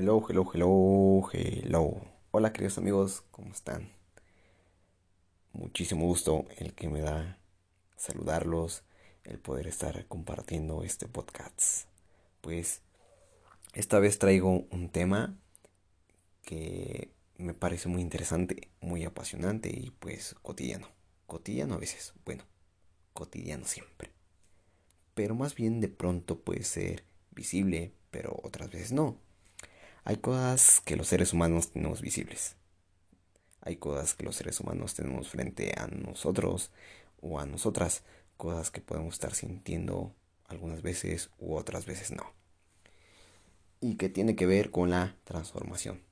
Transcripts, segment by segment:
Hello, hello, hello, hello. Hola queridos amigos, ¿cómo están? Muchísimo gusto el que me da saludarlos, el poder estar compartiendo este podcast. Pues esta vez traigo un tema que me parece muy interesante, muy apasionante y pues cotidiano. Cotidiano a veces, bueno, cotidiano siempre. Pero más bien de pronto puede ser visible, pero otras veces no hay cosas que los seres humanos tenemos visibles. Hay cosas que los seres humanos tenemos frente a nosotros o a nosotras. Cosas que podemos estar sintiendo algunas veces u otras veces no. Y que tiene que ver con la transformación.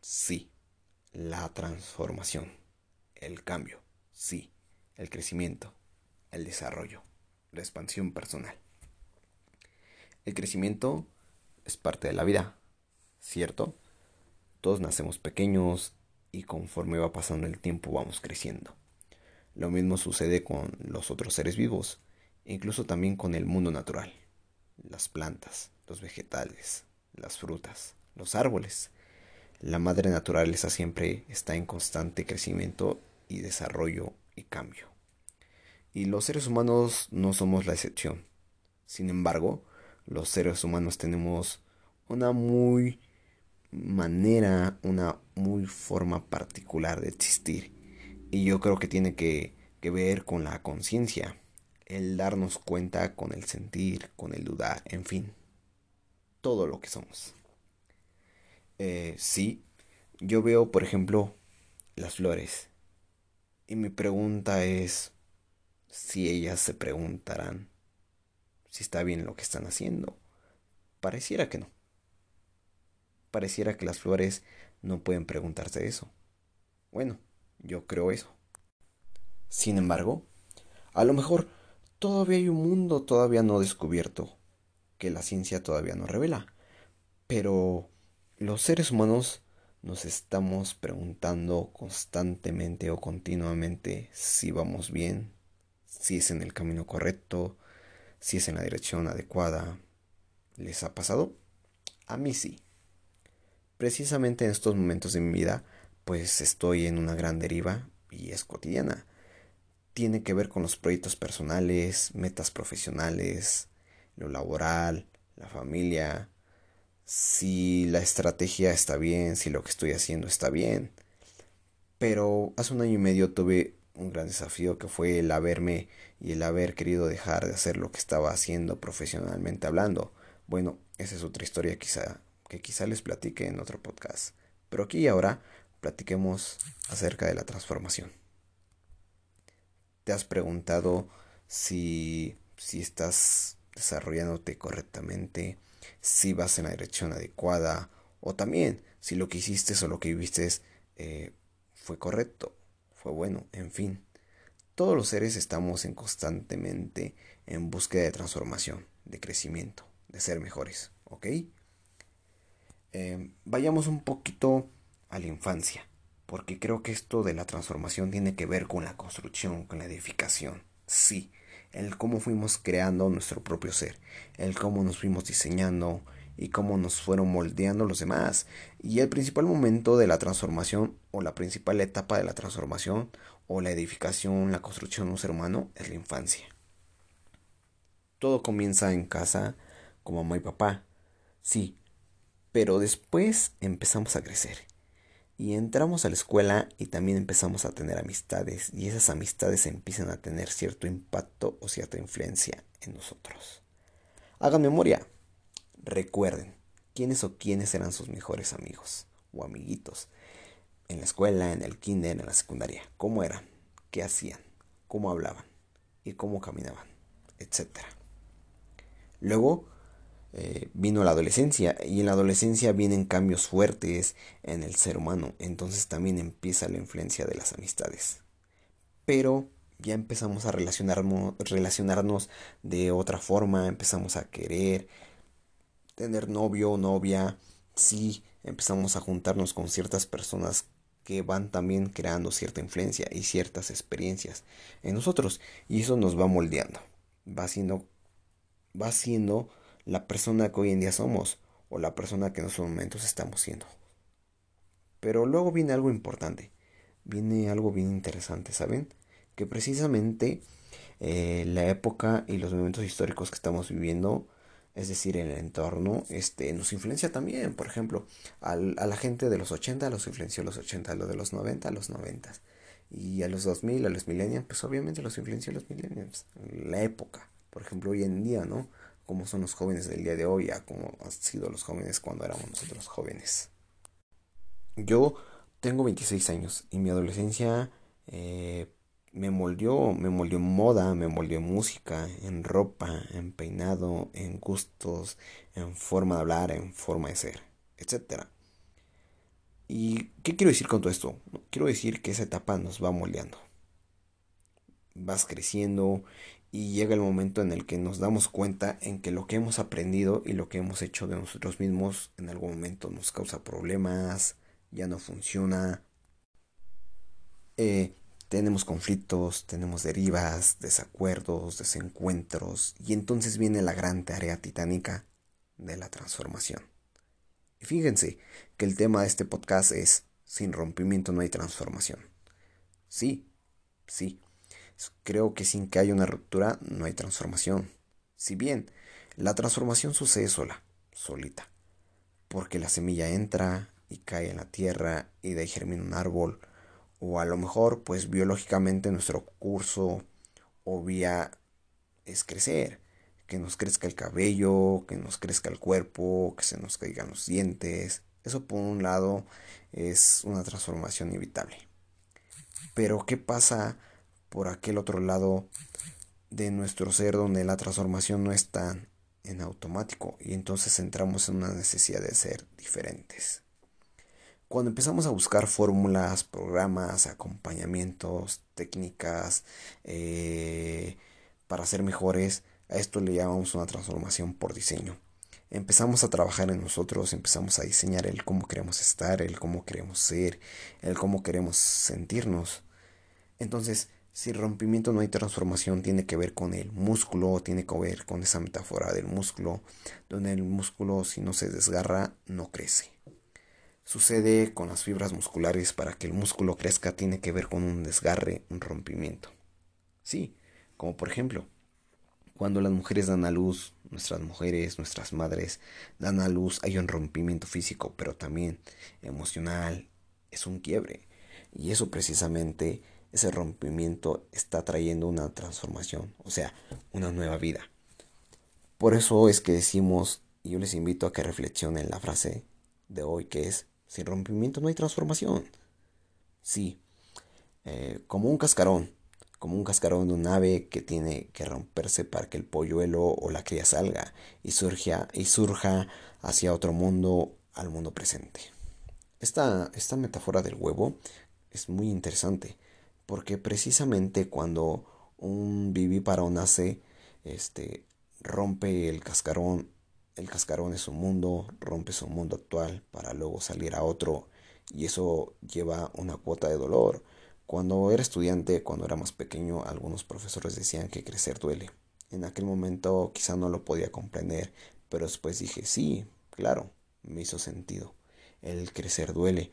Sí, la transformación. El cambio. Sí, el crecimiento. El desarrollo. La expansión personal. El crecimiento es parte de la vida ¿cierto? Todos nacemos pequeños y conforme va pasando el tiempo vamos creciendo. Lo mismo sucede con los otros seres vivos, incluso también con el mundo natural. Las plantas, los vegetales, las frutas, los árboles. La madre naturaleza siempre está en constante crecimiento y desarrollo y cambio. Y los seres humanos no somos la excepción. Sin embargo, los seres humanos tenemos una muy manera, una muy forma particular de existir. Y yo creo que tiene que, ver con la conciencia, el darnos cuenta con el sentir, con el dudar, en fin, todo lo que somos. Eh, sí, yo veo, por ejemplo, las flores. Y mi pregunta es si ellas se preguntarán si está bien lo que están haciendo. Pareciera que no pareciera que las flores no pueden preguntarse eso. Bueno, yo creo eso. Sin embargo, a lo mejor todavía hay un mundo todavía no descubierto, que la ciencia todavía no revela. Pero los seres humanos nos estamos preguntando constantemente o continuamente si vamos bien, si es en el camino correcto, si es en la dirección adecuada. ¿Les ha pasado? A mí sí precisamente en estos momentos de mi vida, pues estoy en una gran deriva y es cotidiana. Tiene que ver con los proyectos personales, metas profesionales, lo laboral, la familia, si la estrategia está bien, si lo que estoy haciendo está bien. Pero hace un año y medio tuve un gran desafío que fue el haberme y el haber querido dejar de hacer lo que estaba haciendo profesionalmente hablando. Bueno, esa es otra historia quizá que quizá les platique en otro podcast. Pero aquí y ahora platiquemos acerca de la transformación. ¿Te has preguntado si, si estás desarrollándote correctamente, si vas en la dirección adecuada o también si lo que hiciste o lo que viviste eh, fue correcto, fue bueno, en fin. Todos los seres estamos en constantemente en búsqueda de transformación, de crecimiento, de ser mejores, ¿ok? Em, vayamos un poquito a la infancia, porque creo que esto de la transformación tiene que ver con la construcción, con la edificación. Sí, el cómo fuimos creando nuestro propio ser, el cómo nos fuimos diseñando y cómo nos fueron moldeando los demás. Y el principal momento de la transformación o la principal etapa de la transformación o la edificación, la construcción de un ser humano es la infancia. Todo comienza en casa con mamá y papá. Sí, pero después empezamos a crecer. Y entramos a la escuela y también empezamos a tener amistades y esas amistades empiezan a tener cierto impacto o cierta influencia en nosotros. Hagan memoria. Recuerden quiénes o quiénes eran sus mejores amigos o amiguitos en la escuela, en el kinder, en la secundaria. ¿Cómo eran? ¿Qué hacían? ¿Cómo hablaban? ¿Y cómo caminaban? Etcétera. Luego eh, vino la adolescencia y en la adolescencia vienen cambios fuertes en el ser humano, entonces también empieza la influencia de las amistades. Pero ya empezamos a relacionarnos, relacionarnos de otra forma, empezamos a querer tener novio o novia, sí, empezamos a juntarnos con ciertas personas que van también creando cierta influencia y ciertas experiencias en nosotros y eso nos va moldeando, va siendo va siendo la persona que hoy en día somos o la persona que en esos momentos estamos siendo. Pero luego viene algo importante, viene algo bien interesante, ¿saben? Que precisamente eh, la época y los momentos históricos que estamos viviendo, es decir, el entorno, este, nos influencia también. Por ejemplo, a la gente de los 80 los influenció los 80, a los de los 90 los 90. Y a los 2000, a los millennials, pues obviamente los influenció los millennials. La época, por ejemplo, hoy en día, ¿no? Como son los jóvenes del día de hoy, a como han sido los jóvenes cuando éramos nosotros jóvenes. Yo tengo 26 años y mi adolescencia eh, me moldeó, me moldeó moda, me moldeó música, en ropa, en peinado, en gustos, en forma de hablar, en forma de ser, etc. ¿Y qué quiero decir con todo esto? Quiero decir que esa etapa nos va moldeando. Vas creciendo y llega el momento en el que nos damos cuenta en que lo que hemos aprendido y lo que hemos hecho de nosotros mismos en algún momento nos causa problemas, ya no funciona. Eh, tenemos conflictos, tenemos derivas, desacuerdos, desencuentros, y entonces viene la gran tarea titánica de la transformación. Y fíjense que el tema de este podcast es, sin rompimiento no hay transformación. Sí, sí, creo que sin que haya una ruptura no hay transformación. Si bien la transformación sucede sola, solita, porque la semilla entra y cae en la tierra y de ahí germina un árbol, o a lo mejor pues biológicamente nuestro curso o vía es crecer, que nos crezca el cabello, que nos crezca el cuerpo, que se nos caigan los dientes. Eso por un lado es una transformación inevitable. Pero ¿qué pasa por aquel otro lado de nuestro ser donde la transformación no está en automático y entonces entramos en una necesidad de ser diferentes? Cuando empezamos a buscar fórmulas, programas, acompañamientos, técnicas eh, para ser mejores, a esto le llamamos una transformación por diseño. Empezamos a trabajar en nosotros, empezamos a diseñar el cómo queremos estar, el cómo queremos ser, el cómo queremos sentirnos. Entonces, si rompimiento no hay transformación, tiene que ver con el músculo, tiene que ver con esa metáfora del músculo, donde el músculo si no se desgarra no crece. Sucede con las fibras musculares para que el músculo crezca tiene que ver con un desgarre, un rompimiento. Sí, como por ejemplo, cuando las mujeres dan a luz, nuestras mujeres, nuestras madres dan a luz, hay un rompimiento físico, pero también emocional, es un quiebre. Y eso precisamente, ese rompimiento está trayendo una transformación, o sea, una nueva vida. Por eso es que decimos, y yo les invito a que reflexionen la frase de hoy que es, sin rompimiento no hay transformación. Sí, eh, como un cascarón, como un cascarón de un ave que tiene que romperse para que el polluelo o la cría salga y surja, y surja hacia otro mundo, al mundo presente. Esta, esta metáfora del huevo es muy interesante porque precisamente cuando un vivíparo nace, este, rompe el cascarón el cascarón es su mundo, rompe su mundo actual para luego salir a otro y eso lleva una cuota de dolor. Cuando era estudiante, cuando era más pequeño, algunos profesores decían que crecer duele. En aquel momento quizá no lo podía comprender, pero después dije, sí, claro, me hizo sentido. El crecer duele.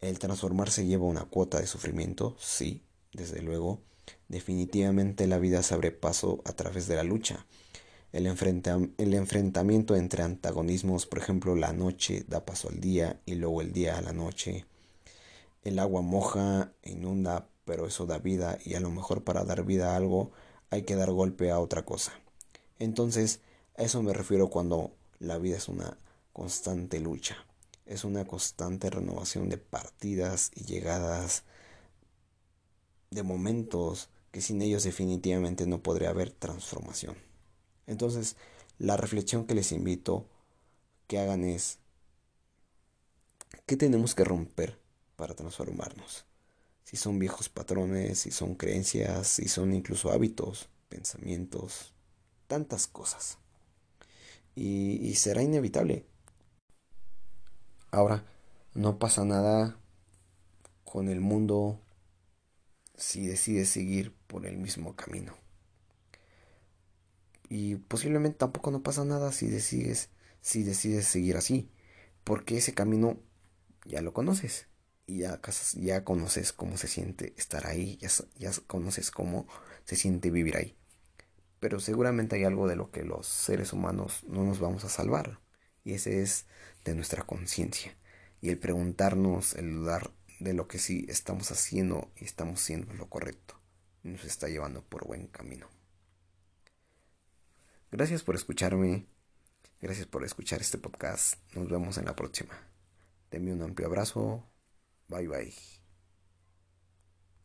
El transformarse lleva una cuota de sufrimiento, sí, desde luego. Definitivamente la vida se abre paso a través de la lucha. El, el, enfrentamiento entre antagonismos, por ejemplo, la noche da paso al día y luego el día a la noche. El agua moja, inunda, pero eso da vida y a lo mejor para dar vida a algo hay que dar golpe a otra cosa. Entonces, a eso me refiero cuando la vida es una constante lucha, es una constante renovación de partidas y llegadas, de momentos que sin ellos definitivamente no podría haber transformación. Entonces, la reflexión que les invito que hagan es, ¿qué tenemos que romper para transformarnos? Si son viejos patrones, si son creencias, si son incluso hábitos, pensamientos, tantas cosas. Y, y será inevitable. Ahora, no pasa nada con el mundo si decides seguir por el mismo camino. Y posiblemente tampoco no pasa nada si decides si decides seguir así, porque ese camino ya lo conoces y ya, ya conoces cómo se siente estar ahí, ya, ya conoces cómo se siente vivir ahí. Pero seguramente hay algo de lo que los seres humanos no nos vamos a salvar, y ese es de nuestra conciencia. Y el preguntarnos, el dudar de lo que sí estamos haciendo y estamos haciendo lo correcto, nos está llevando por buen camino. Gracias por escucharme. Gracias por escuchar este podcast. Nos vemos en la próxima. Denme un amplio abrazo. Bye bye.